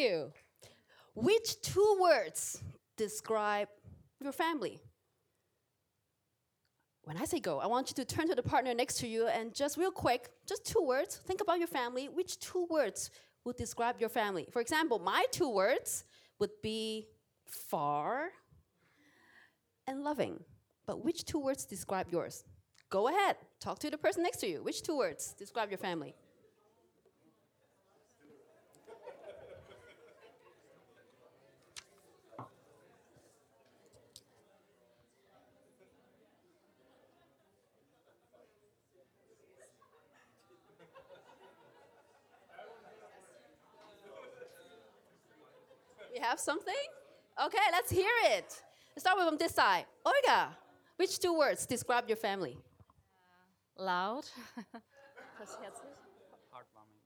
You. Which two words describe your family? When I say go, I want you to turn to the partner next to you and just real quick, just two words, think about your family. Which two words would describe your family? For example, my two words would be far and loving. But which two words describe yours? Go ahead, talk to the person next to you. Which two words describe your family? We have something? Okay, let's hear it. Let's start with from this side. Olga, which two words describe your family? Loud. Heartwarming.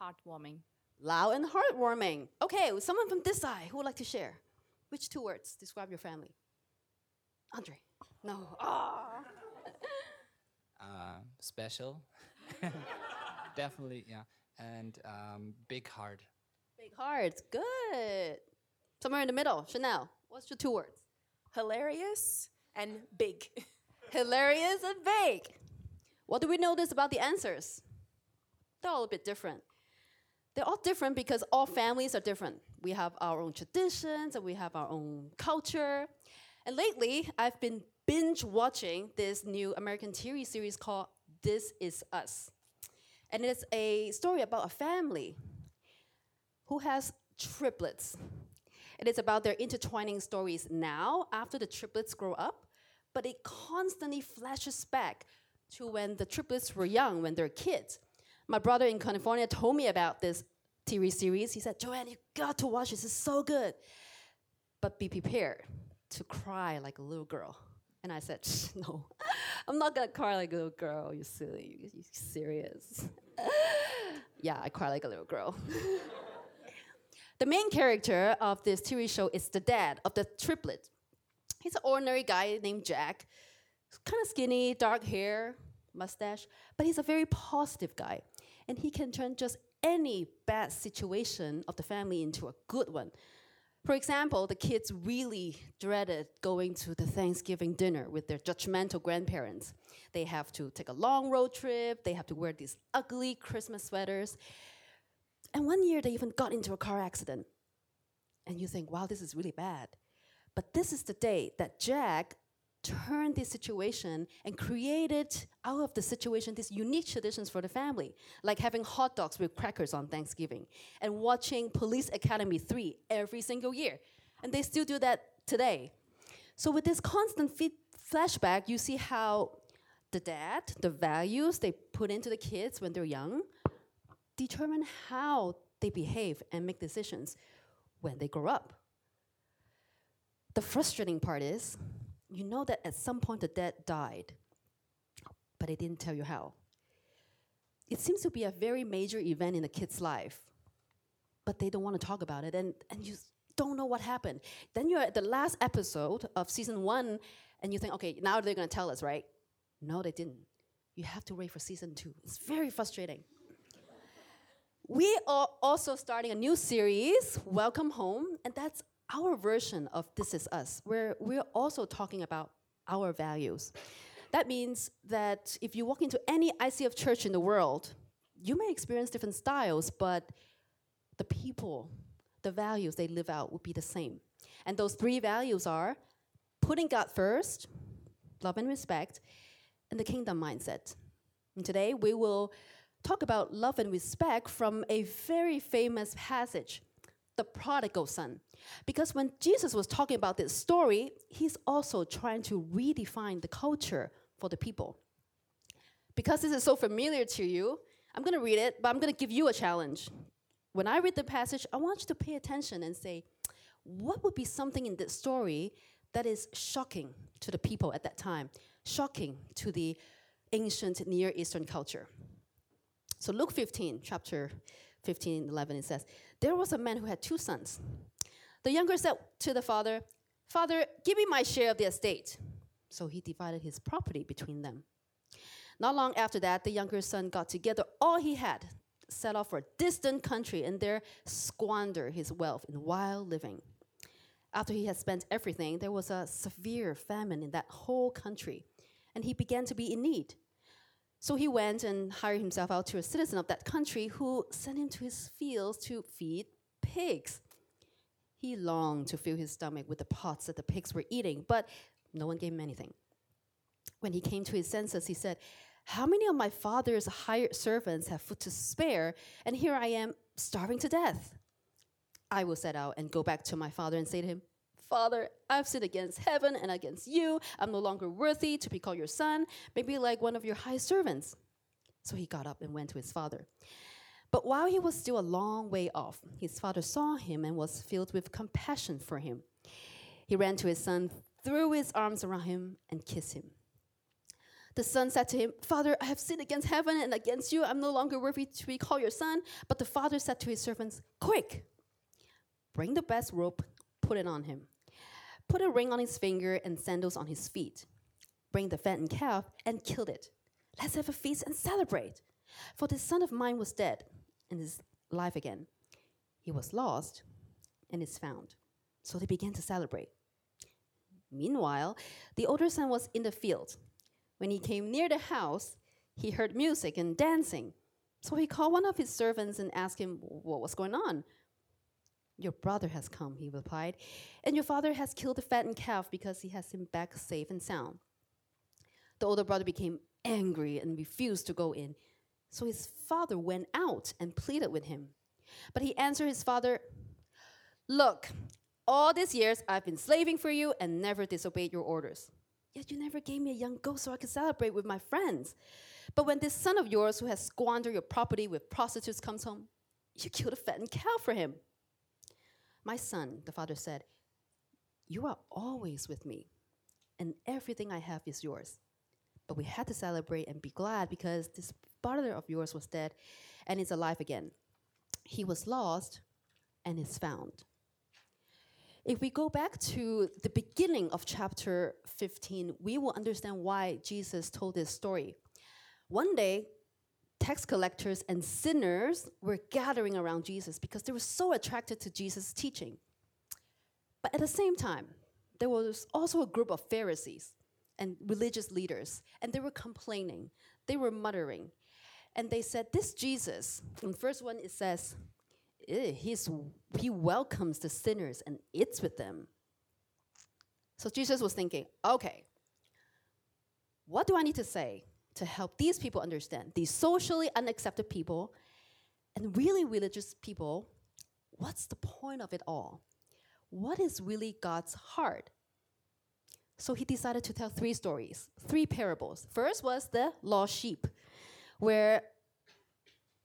Heartwarming. Loud and heartwarming. Okay, someone from this side who would like to share. Which two words describe your family? Andre. No. Ah. Uh, special. Definitely, yeah. And um, big heart. Big hearts. Good. Somewhere in the middle. Chanel. What's your two words? Hilarious and big. Hilarious and big. What do we notice about the answers? They're all a bit different. They're all different because all families are different. We have our own traditions and we have our own culture. And lately, I've been binge watching this new American TV series called This Is Us. And it's a story about a family who has triplets. It is about their intertwining stories now, after the triplets grow up, but it constantly flashes back to when the triplets were young, when they're kids. My brother in California told me about this TV series. He said, Joanne, you got to watch this, it's so good. But be prepared to cry like a little girl. And I said, no, I'm not gonna cry like a little girl, you silly, you, you serious. yeah, I cry like a little girl. the main character of this TV show is the dad of the triplet. He's an ordinary guy named Jack, kind of skinny, dark hair, mustache, but he's a very positive guy. And he can turn just any bad situation of the family into a good one. For example, the kids really dreaded going to the Thanksgiving dinner with their judgmental grandparents. They have to take a long road trip, they have to wear these ugly Christmas sweaters. And one year they even got into a car accident. And you think, wow, this is really bad. But this is the day that Jack turned this situation and created out of the situation these unique traditions for the family, like having hot dogs with crackers on Thanksgiving and watching Police Academy 3 every single year. And they still do that today. So, with this constant flashback, you see how the dad, the values they put into the kids when they're young, determine how they behave and make decisions when they grow up. The frustrating part is, you know that at some point the dad died, but they didn't tell you how. It seems to be a very major event in the kid's life, but they don't want to talk about it, and, and you don't know what happened. Then you're at the last episode of season one, and you think, okay, now they're going to tell us, right? No, they didn't. You have to wait for season two. It's very frustrating. We are also starting a new series, Welcome Home, and that's our version of This Is Us, where we're also talking about our values. That means that if you walk into any ICF church in the world, you may experience different styles, but the people, the values they live out will be the same. And those three values are putting God first, love and respect, and the kingdom mindset. And today we will talk about love and respect from a very famous passage, the prodigal son. Because when Jesus was talking about this story, he's also trying to redefine the culture for the people. Because this is so familiar to you, I'm going to read it, but I'm going to give you a challenge. When I read the passage, I want you to pay attention and say, what would be something in this story that is shocking to the people at that time, shocking to the ancient Near Eastern culture? So, Luke 15, chapter 15, 11, it says, There was a man who had two sons. The younger said to the father, Father, give me my share of the estate. So he divided his property between them. Not long after that, the younger son got together all he had set off for a distant country and there squandered his wealth in wild living. After he had spent everything, there was a severe famine in that whole country, and he began to be in need. So he went and hired himself out to a citizen of that country who sent him to his fields to feed pigs. He longed to fill his stomach with the pots that the pigs were eating, but no one gave him anything. When he came to his senses, he said, How many of my father's hired servants have food to spare, and here I am starving to death? I will set out and go back to my father and say to him, Father, I've sinned against heaven and against you. I'm no longer worthy to be called your son, maybe like one of your high servants. So he got up and went to his father. But while he was still a long way off, his father saw him and was filled with compassion for him. He ran to his son, threw his arms around him, and kissed him. The son said to him, Father, I have sinned against heaven and against you. I'm no longer worthy to be called your son. But the father said to his servants, Quick, bring the best robe, put it on him. Put a ring on his finger and sandals on his feet. Bring the fattened calf and kill it. Let's have a feast and celebrate. For this son of mine was dead and is alive again. He was lost and is found. So they began to celebrate. Meanwhile, the older son was in the field. When he came near the house, he heard music and dancing. So he called one of his servants and asked him what was going on. Your brother has come, he replied, and your father has killed the fattened calf because he has him back safe and sound. The older brother became angry and refused to go in. So his father went out and pleaded with him. But he answered his father, Look, all these years I've been slaving for you and never disobeyed your orders. Yet you never gave me a young goat so I could celebrate with my friends. But when this son of yours who has squandered your property with prostitutes comes home, you killed a fattened cow for him. My son, the father said, You are always with me, and everything I have is yours. But we had to celebrate and be glad because this brother of yours was dead and is alive again. He was lost and is found. If we go back to the beginning of chapter 15, we will understand why Jesus told this story. One day, tax collectors and sinners were gathering around Jesus because they were so attracted to Jesus' teaching. But at the same time, there was also a group of Pharisees and religious leaders, and they were complaining, they were muttering, and they said, This Jesus, in the first one it says, "Eh, he's, he welcomes the sinners and eats with them. So Jesus was thinking, okay, what do I need to say to help these people understand, these socially unaccepted people and really religious people? What's the point of it all? What is really God's heart? So he decided to tell three stories, three parables. First was the lost sheep, where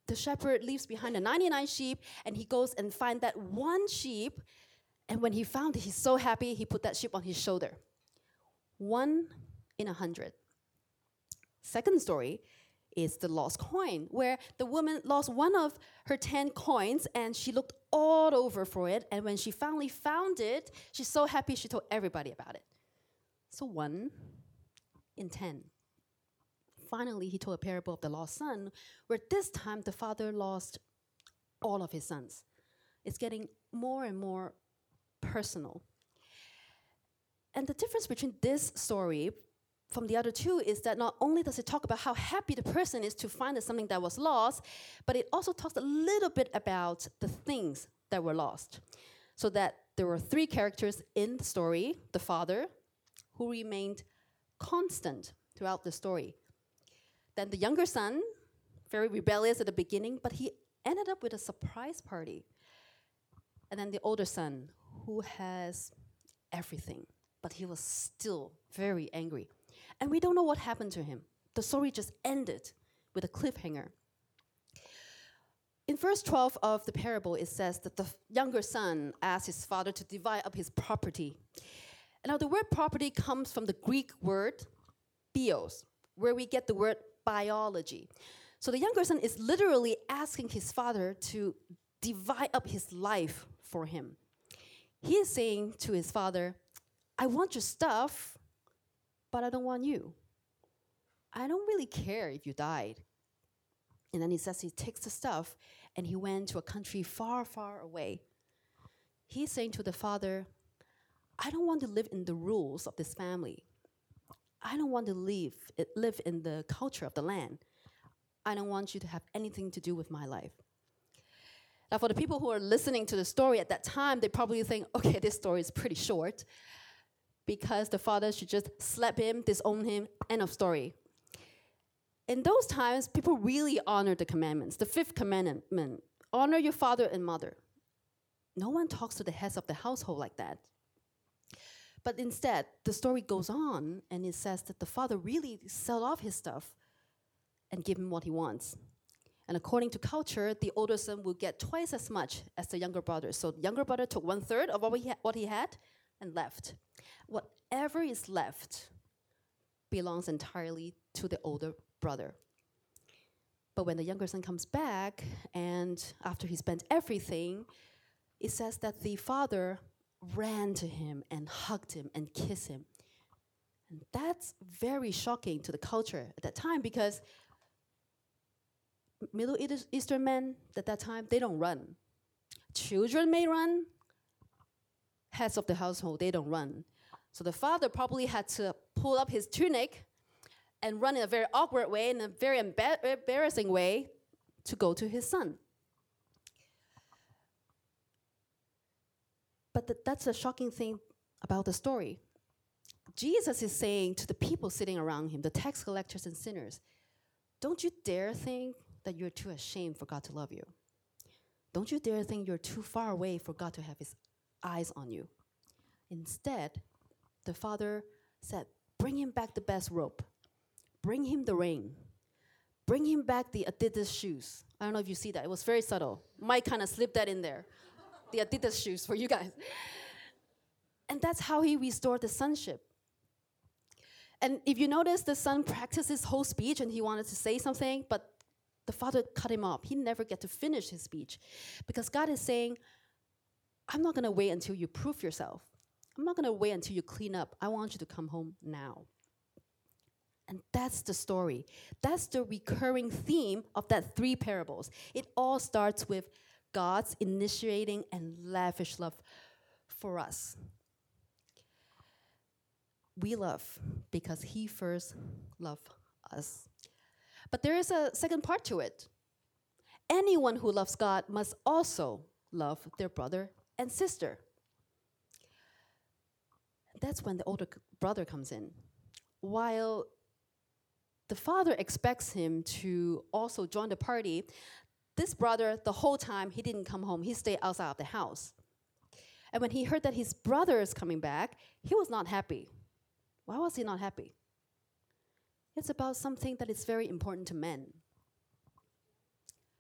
the shepherd leaves behind the 99 sheep and he goes and finds that one sheep. And when he found it, he's so happy, he put that sheep on his shoulder. One in a hundred. Second story is the lost coin, where the woman lost one of her 10 coins and she looked all over for it. And when she finally found it, she's so happy she told everybody about it. So one in 10. Finally, he told a parable of the lost son, where this time the father lost all of his sons. It's getting more and more personal. And the difference between this story from the other two is that not only does it talk about how happy the person is to find something that was lost, but it also talks a little bit about the things that were lost. So that there were three characters in the story the father, who remained constant throughout the story. Then the younger son, very rebellious at the beginning, but he ended up with a surprise party. And then the older son, who has everything, but he was still very angry. And we don't know what happened to him. The story just ended with a cliffhanger. In verse 12 of the parable, it says that the younger son asked his father to divide up his property. Now, the word property comes from the Greek word bios, where we get the word biology. So the younger son is literally asking his father to divide up his life for him. He is saying to his father, I want your stuff, but I don't want you. I don't really care if you died. And then he says he takes the stuff and he went to a country far, far away. He's saying to the father, I don't want to live in the rules of this family. I don't want to live, live in the culture of the land. I don't want you to have anything to do with my life. Now, for the people who are listening to the story at that time, they probably think, okay, this story is pretty short because the father should just slap him, disown him, end of story. In those times, people really honored the commandments. The fifth commandment honor your father and mother. No one talks to the heads of the household like that. But instead, the story goes on and it says that the father really sell off his stuff and give him what he wants. And according to culture, the older son will get twice as much as the younger brother. So the younger brother took one third of what he, ha- what he had and left. Whatever is left belongs entirely to the older brother. But when the younger son comes back, and after he spent everything, it says that the father ran to him and hugged him and kissed him. And that's very shocking to the culture at that time because Middle Eastern men at that time, they don't run. Children may run, heads of the household, they don't run. So the father probably had to pull up his tunic and run in a very awkward way, in a very embar- embarrassing way, to go to his son. But th- that's a shocking thing about the story. Jesus is saying to the people sitting around him, the tax collectors and sinners, don't you dare think that you're too ashamed for God to love you. Don't you dare think you're too far away for God to have his eyes on you. Instead, the father said, Bring him back the best robe, bring him the ring, bring him back the Adidas shoes. I don't know if you see that, it was very subtle. Mike kind of slipped that in there. the Adidas shoes for you guys. And that's how he restored the sonship. And if you notice, the son practiced his whole speech and he wanted to say something, but the father cut him off. He never get to finish his speech because God is saying, I'm not going to wait until you prove yourself. I'm not going to wait until you clean up. I want you to come home now. And that's the story. That's the recurring theme of that three parables. It all starts with God's initiating and lavish love for us. We love because He first loved us. But there is a second part to it. Anyone who loves God must also love their brother and sister. That's when the older brother comes in. While the father expects him to also join the party, this brother, the whole time, he didn't come home. He stayed outside of the house. And when he heard that his brother is coming back, he was not happy. Why was he not happy? It's about something that is very important to men.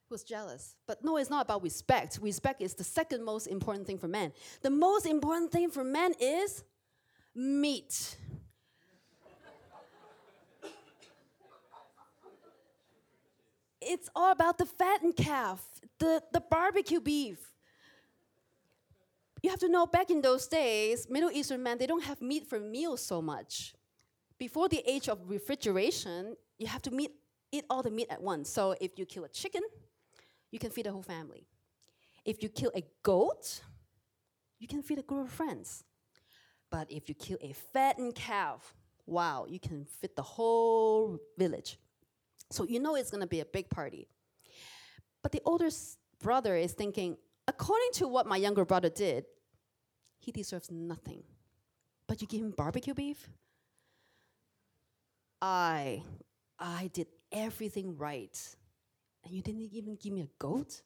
Was jealous. But no, it's not about respect. Respect is the second most important thing for men. The most important thing for men is meat. it's all about the fattened calf, the, the barbecue beef. You have to know back in those days, Middle Eastern men, they don't have meat for meals so much. Before the age of refrigeration, you have to meet, eat all the meat at once. So if you kill a chicken, you can feed a whole family. If you kill a goat, you can feed a group of friends. But if you kill a fattened calf, wow, you can feed the whole village. So you know it's going to be a big party. But the older brother is thinking, according to what my younger brother did, he deserves nothing. But you give him barbecue beef? I I did everything right. And you didn't even give me a goat?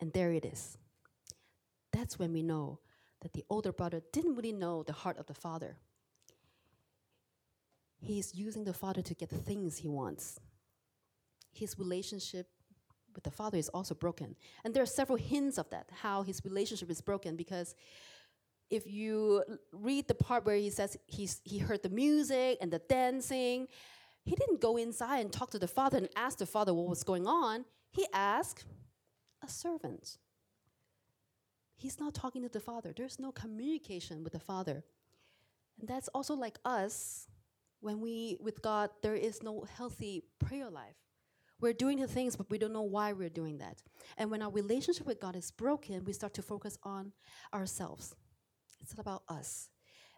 And there it is. That's when we know that the older brother didn't really know the heart of the father. He's using the father to get the things he wants. His relationship with the father is also broken. And there are several hints of that, how his relationship is broken, because if you read the part where he says he's, he heard the music and the dancing, he didn't go inside and talk to the father and ask the father what was going on. He asked a servant. He's not talking to the father. There's no communication with the father. And that's also like us when we with God there is no healthy prayer life. We're doing the things, but we don't know why we're doing that. And when our relationship with God is broken, we start to focus on ourselves. It's all about us.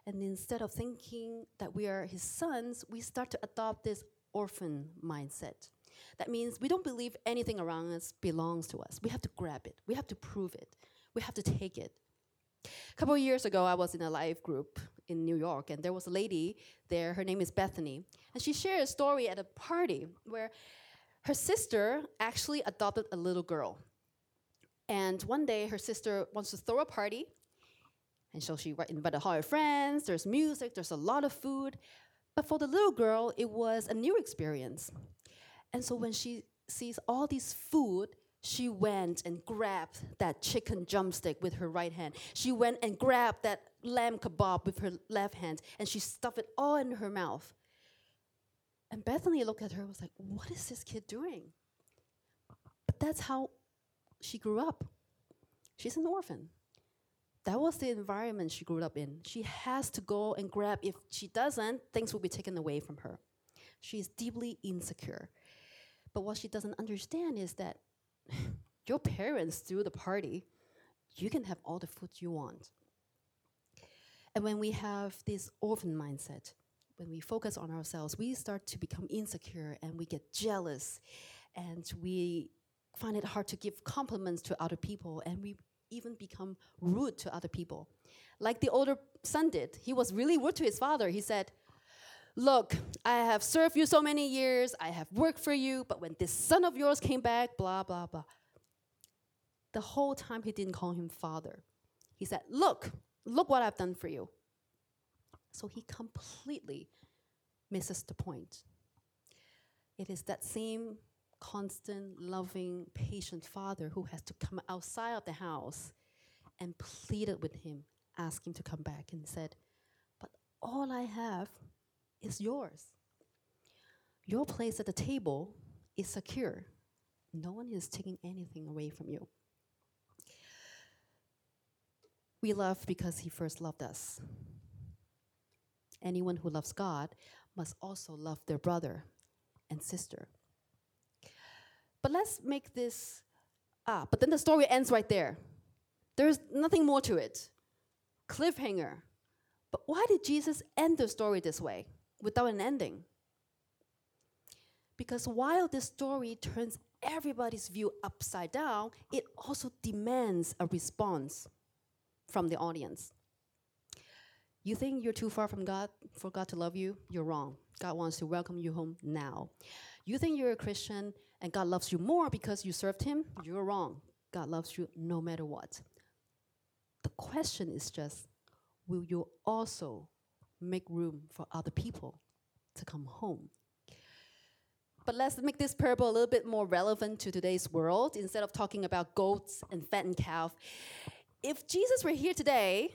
And instead of thinking that we are His sons, we start to adopt this orphan mindset. That means we don't believe anything around us belongs to us. We have to grab it, we have to prove it, we have to take it. A couple of years ago, I was in a live group in New York, and there was a lady there. Her name is Bethany, and she shared a story at a party where her sister actually adopted a little girl. And one day, her sister wants to throw a party, and so she invited all her friends. There's music, there's a lot of food, but for the little girl, it was a new experience. And so when she sees all this food, she went and grabbed that chicken drumstick with her right hand. She went and grabbed that lamb kebab with her left hand, and she stuffed it all in her mouth. And Bethany looked at her and was like, What is this kid doing? But that's how she grew up. She's an orphan. That was the environment she grew up in. She has to go and grab. If she doesn't, things will be taken away from her. She is deeply insecure. But what she doesn't understand is that your parents threw the party. You can have all the food you want. And when we have this orphan mindset, when we focus on ourselves, we start to become insecure and we get jealous and we find it hard to give compliments to other people and we even become rude to other people. Like the older son did. He was really rude to his father. He said, Look, I have served you so many years, I have worked for you, but when this son of yours came back, blah, blah, blah. The whole time he didn't call him father. He said, Look, look what I've done for you. So he completely misses the point. It is that same constant, loving, patient father who has to come outside of the house and pleaded with him, asked him to come back, and said, But all I have is yours. Your place at the table is secure. No one is taking anything away from you. We love because He first loved us. Anyone who loves God must also love their brother and sister. But let's make this ah, but then the story ends right there. There's nothing more to it. Cliffhanger. But why did Jesus end the story this way? without an ending. Because while this story turns everybody's view upside down, it also demands a response from the audience. You think you're too far from God for God to love you? You're wrong. God wants to welcome you home now. You think you're a Christian and God loves you more because you served Him? You're wrong. God loves you no matter what. The question is just will you also make room for other people to come home. But let's make this parable a little bit more relevant to today's world instead of talking about goats and fattened calf. If Jesus were here today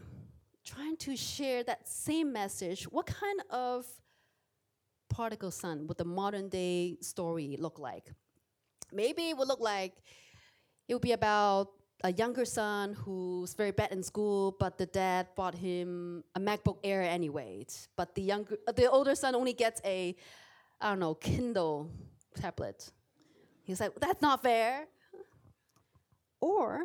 trying to share that same message, what kind of prodigal son would the modern day story look like? Maybe it would look like it would be about a younger son who's very bad in school, but the dad bought him a MacBook Air anyway. But the younger, uh, the older son only gets a, I don't know, Kindle tablet. He's like, that's not fair. Or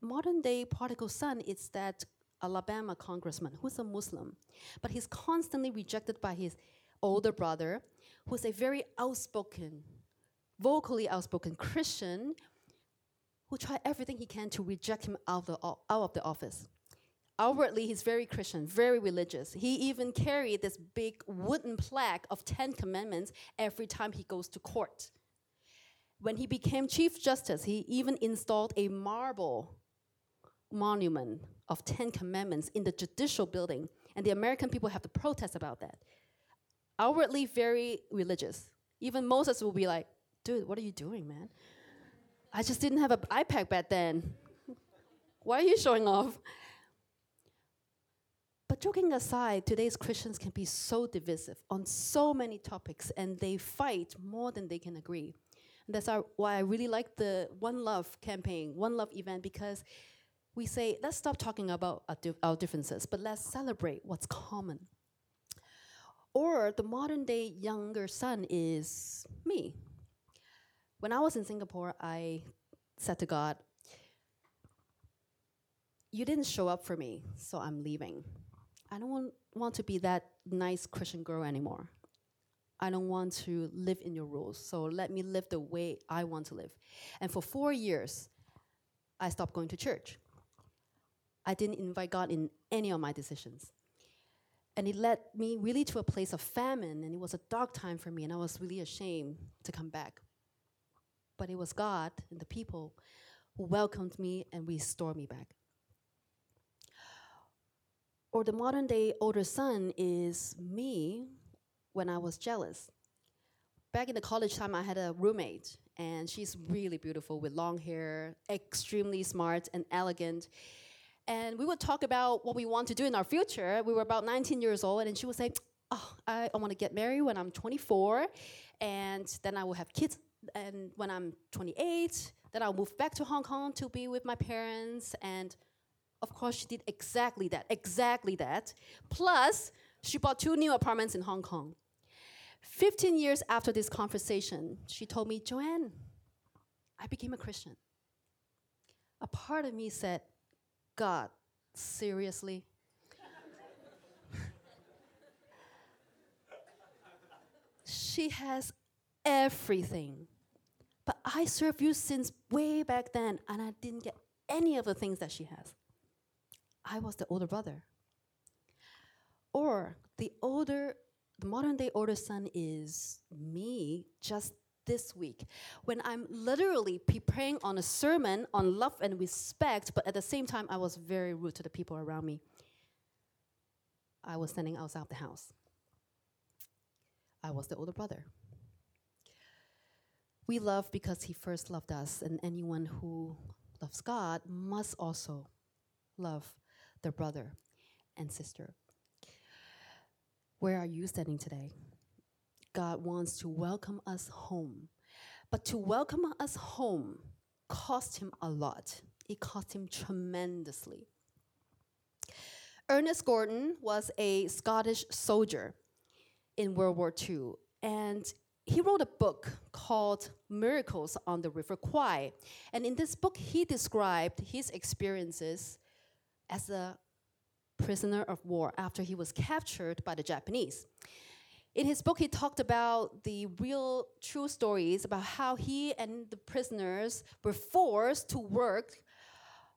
modern day prodigal son is that Alabama congressman who's a Muslim, but he's constantly rejected by his older brother, who's a very outspoken, vocally outspoken Christian who tried everything he can to reject him out of the, out of the office. Outwardly, he's very Christian, very religious. He even carried this big wooden plaque of Ten Commandments every time he goes to court. When he became Chief Justice, he even installed a marble monument of Ten Commandments in the judicial building, and the American people have to protest about that. Outwardly, very religious. Even Moses will be like, dude, what are you doing, man? I just didn't have an iPad back then. Why are you showing off? But joking aside, today's Christians can be so divisive on so many topics and they fight more than they can agree. And that's our, why I really like the One Love campaign, One Love event, because we say, let's stop talking about our, di- our differences, but let's celebrate what's common. Or the modern day younger son is me. When I was in Singapore, I said to God, You didn't show up for me, so I'm leaving. I don't want, want to be that nice Christian girl anymore. I don't want to live in your rules, so let me live the way I want to live. And for four years, I stopped going to church. I didn't invite God in any of my decisions. And it led me really to a place of famine, and it was a dark time for me, and I was really ashamed to come back. But it was God and the people who welcomed me and restored me back. Or the modern day older son is me when I was jealous. Back in the college time, I had a roommate, and she's really beautiful with long hair, extremely smart and elegant. And we would talk about what we want to do in our future. We were about 19 years old, and she would say, Oh, I, I want to get married when I'm 24, and then I will have kids. And when I'm 28, then I'll move back to Hong Kong to be with my parents. And of course, she did exactly that, exactly that. Plus, she bought two new apartments in Hong Kong. 15 years after this conversation, she told me, Joanne, I became a Christian. A part of me said, God, seriously? she has everything. But I served you since way back then, and I didn't get any of the things that she has. I was the older brother. Or the older, the modern day older son is me just this week when I'm literally preparing on a sermon on love and respect, but at the same time, I was very rude to the people around me. I was standing outside the house. I was the older brother. We love because he first loved us, and anyone who loves God must also love their brother and sister. Where are you standing today? God wants to welcome us home. But to welcome us home cost him a lot. It cost him tremendously. Ernest Gordon was a Scottish soldier in World War II, and he wrote a book called Miracles on the River Kwai. And in this book, he described his experiences as a prisoner of war after he was captured by the Japanese. In his book, he talked about the real true stories about how he and the prisoners were forced to work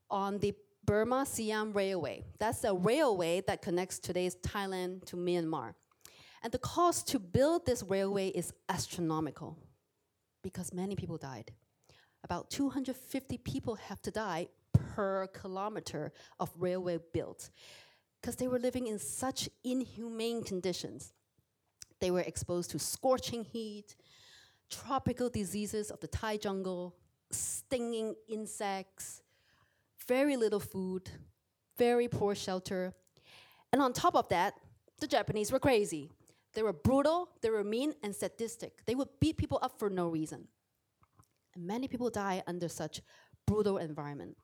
on the Burma Siam Railway. That's a railway that connects today's Thailand to Myanmar. And the cost to build this railway is astronomical because many people died. About 250 people have to die per kilometer of railway built because they were living in such inhumane conditions. They were exposed to scorching heat, tropical diseases of the Thai jungle, stinging insects, very little food, very poor shelter. And on top of that, the Japanese were crazy. They were brutal, they were mean and sadistic. They would beat people up for no reason. And many people die under such brutal environment.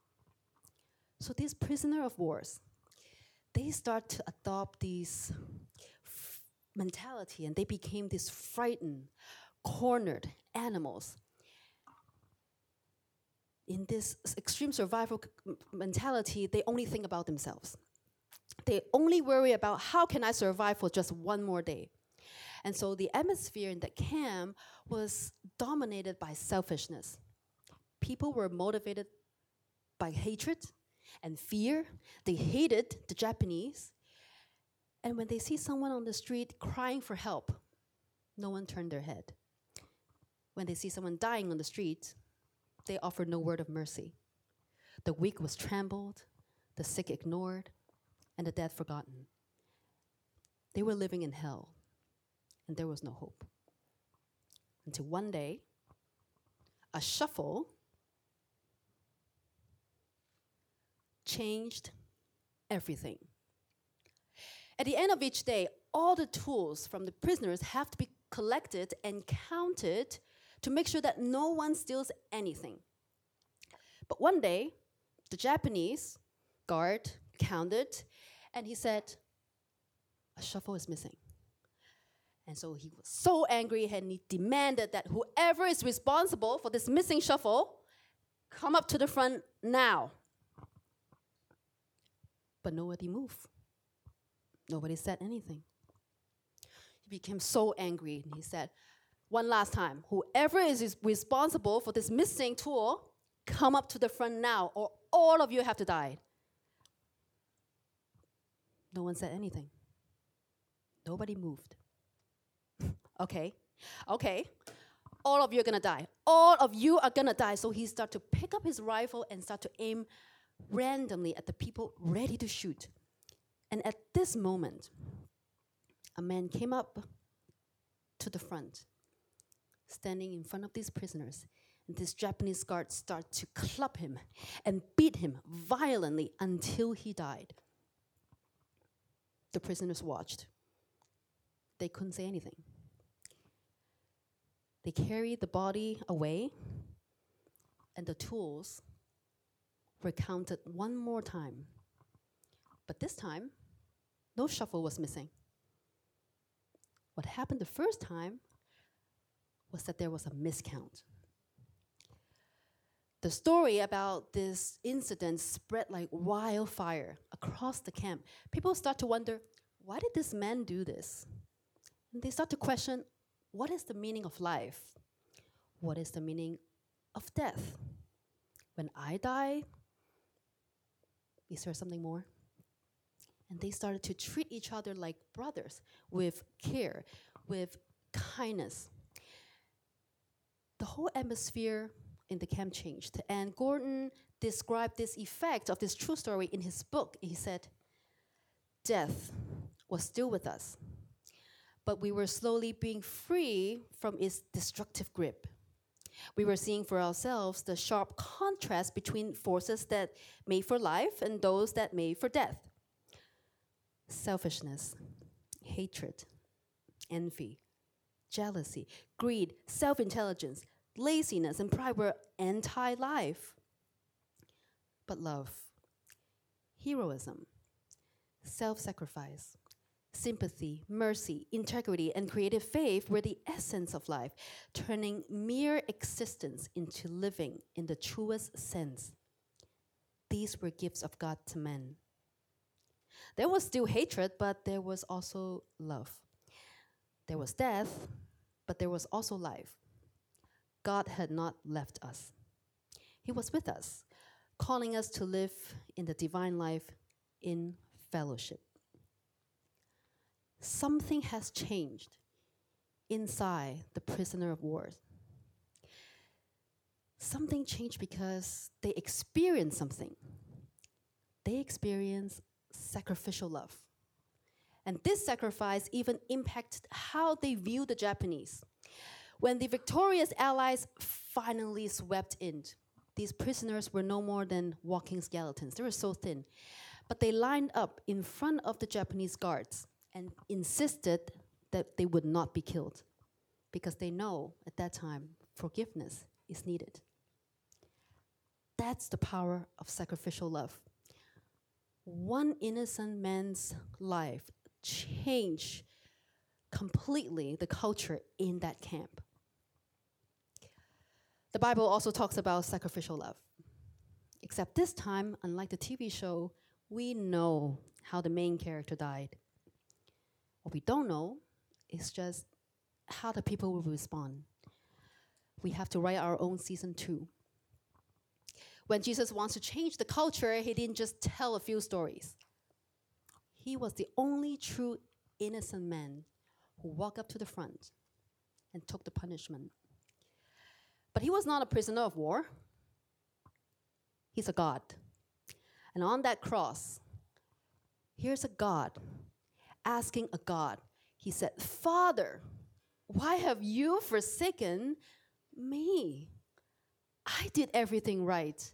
So these prisoner of wars, they start to adopt these mentality and they became these frightened, cornered animals. In this extreme survival mentality, they only think about themselves. They only worry about how can I survive for just one more day. And so the atmosphere in the camp was dominated by selfishness. People were motivated by hatred and fear. They hated the Japanese and when they see someone on the street crying for help, no one turned their head. When they see someone dying on the street, they offer no word of mercy. The weak was trampled, the sick ignored, and the dead forgotten. They were living in hell, and there was no hope. Until one day, a shuffle changed everything. At the end of each day, all the tools from the prisoners have to be collected and counted to make sure that no one steals anything. But one day, the Japanese guard counted and he said, A shuffle is missing. And so he was so angry and he demanded that whoever is responsible for this missing shuffle come up to the front now. But nobody moved. Nobody said anything. He became so angry and he said, One last time, whoever is responsible for this missing tool, come up to the front now, or all of you have to die. No one said anything. Nobody moved. Okay, okay. All of you are gonna die. All of you are gonna die. So he started to pick up his rifle and start to aim randomly at the people ready to shoot. And at this moment, a man came up to the front, standing in front of these prisoners. And this Japanese guard started to club him and beat him violently until he died. The prisoners watched. They couldn't say anything. They carried the body away, and the tools were counted one more time. But this time, no shuffle was missing. What happened the first time was that there was a miscount. The story about this incident spread like wildfire across the camp. People start to wonder why did this man do this? And they start to question what is the meaning of life? What is the meaning of death? When I die, is there something more? And they started to treat each other like brothers with care, with kindness. The whole atmosphere in the camp changed. And Gordon described this effect of this true story in his book. He said, Death was still with us, but we were slowly being free from its destructive grip. We were seeing for ourselves the sharp contrast between forces that made for life and those that made for death selfishness, hatred, envy, jealousy, greed, self intelligence, laziness, and pride were anti life. But love, heroism, self sacrifice, sympathy, mercy, integrity, and creative faith were the essence of life, turning mere existence into living in the truest sense. These were gifts of God to men. There was still hatred, but there was also love. There was death, but there was also life. God had not left us, He was with us, calling us to live in the divine life in fellowship. Something has changed inside the prisoner of war. Something changed because they experienced something. They experienced sacrificial love. And this sacrifice even impacted how they view the Japanese. When the victorious allies finally swept in, these prisoners were no more than walking skeletons. They were so thin. But they lined up in front of the Japanese guards and insisted that they would not be killed because they know at that time forgiveness is needed. That's the power of sacrificial love. One innocent man's life changed completely the culture in that camp. The Bible also talks about sacrificial love. Except this time, unlike the TV show, we know how the main character died. What we don't know is just how the people will respond. We have to write our own season two. When Jesus wants to change the culture, he didn't just tell a few stories. He was the only true innocent man who walked up to the front and took the punishment. But he was not a prisoner of war. He's a God. And on that cross, here's a God asking a God. He said, Father, why have you forsaken me? I did everything right.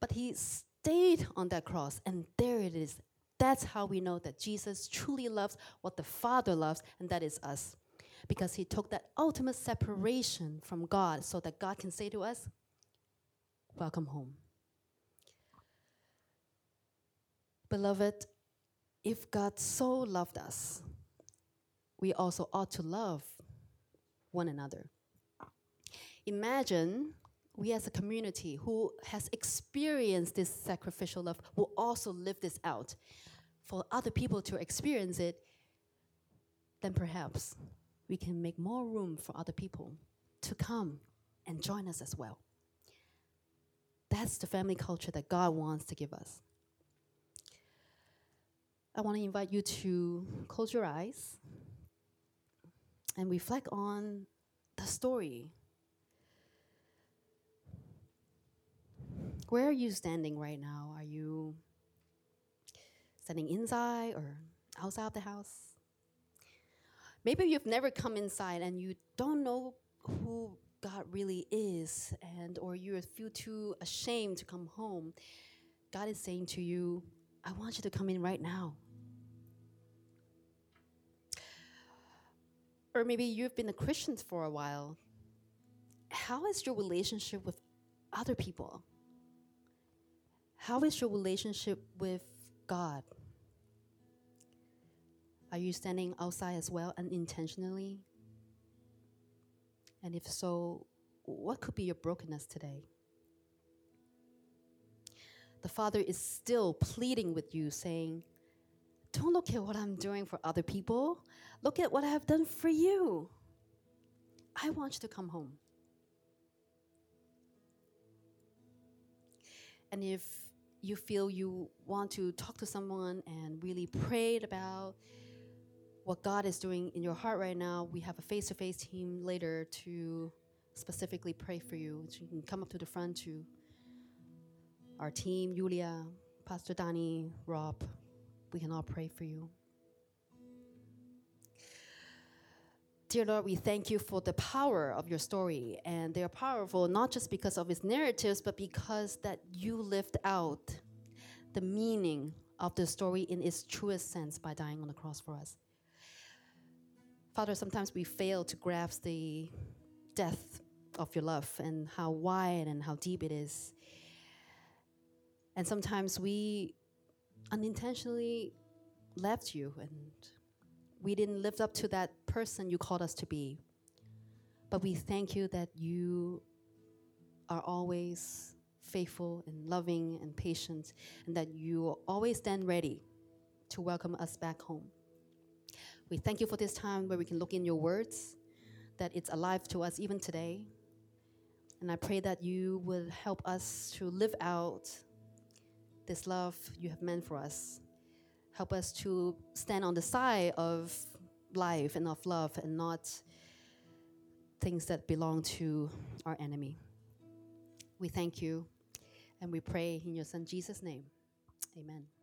But he stayed on that cross, and there it is. That's how we know that Jesus truly loves what the Father loves, and that is us. Because he took that ultimate separation from God so that God can say to us, Welcome home. Beloved, if God so loved us, we also ought to love one another. Imagine we as a community who has experienced this sacrificial love will also live this out for other people to experience it, then perhaps we can make more room for other people to come and join us as well. That's the family culture that God wants to give us. I want to invite you to close your eyes and reflect on the story. Where are you standing right now? Are you standing inside or outside of the house? Maybe you've never come inside and you don't know who God really is and or you feel too ashamed to come home. God is saying to you, I want you to come in right now. Or maybe you've been a Christian for a while. How is your relationship with other people? How is your relationship with God? Are you standing outside as well unintentionally? And if so, what could be your brokenness today? The Father is still pleading with you, saying, Don't look at what I'm doing for other people. Look at what I have done for you. I want you to come home. And if you feel you want to talk to someone and really pray about what God is doing in your heart right now, we have a face to face team later to specifically pray for you. So you can come up to the front to our team, Julia, Pastor Danny, Rob. We can all pray for you. Dear Lord, we thank you for the power of your story. And they are powerful not just because of its narratives, but because that you lived out the meaning of the story in its truest sense by dying on the cross for us. Father, sometimes we fail to grasp the depth of your love and how wide and how deep it is. And sometimes we unintentionally left you and we didn't live up to that person you called us to be. But we thank you that you are always faithful and loving and patient, and that you always stand ready to welcome us back home. We thank you for this time where we can look in your words, that it's alive to us even today. And I pray that you will help us to live out this love you have meant for us. Help us to stand on the side of life and of love and not things that belong to our enemy. We thank you and we pray in your son Jesus' name. Amen.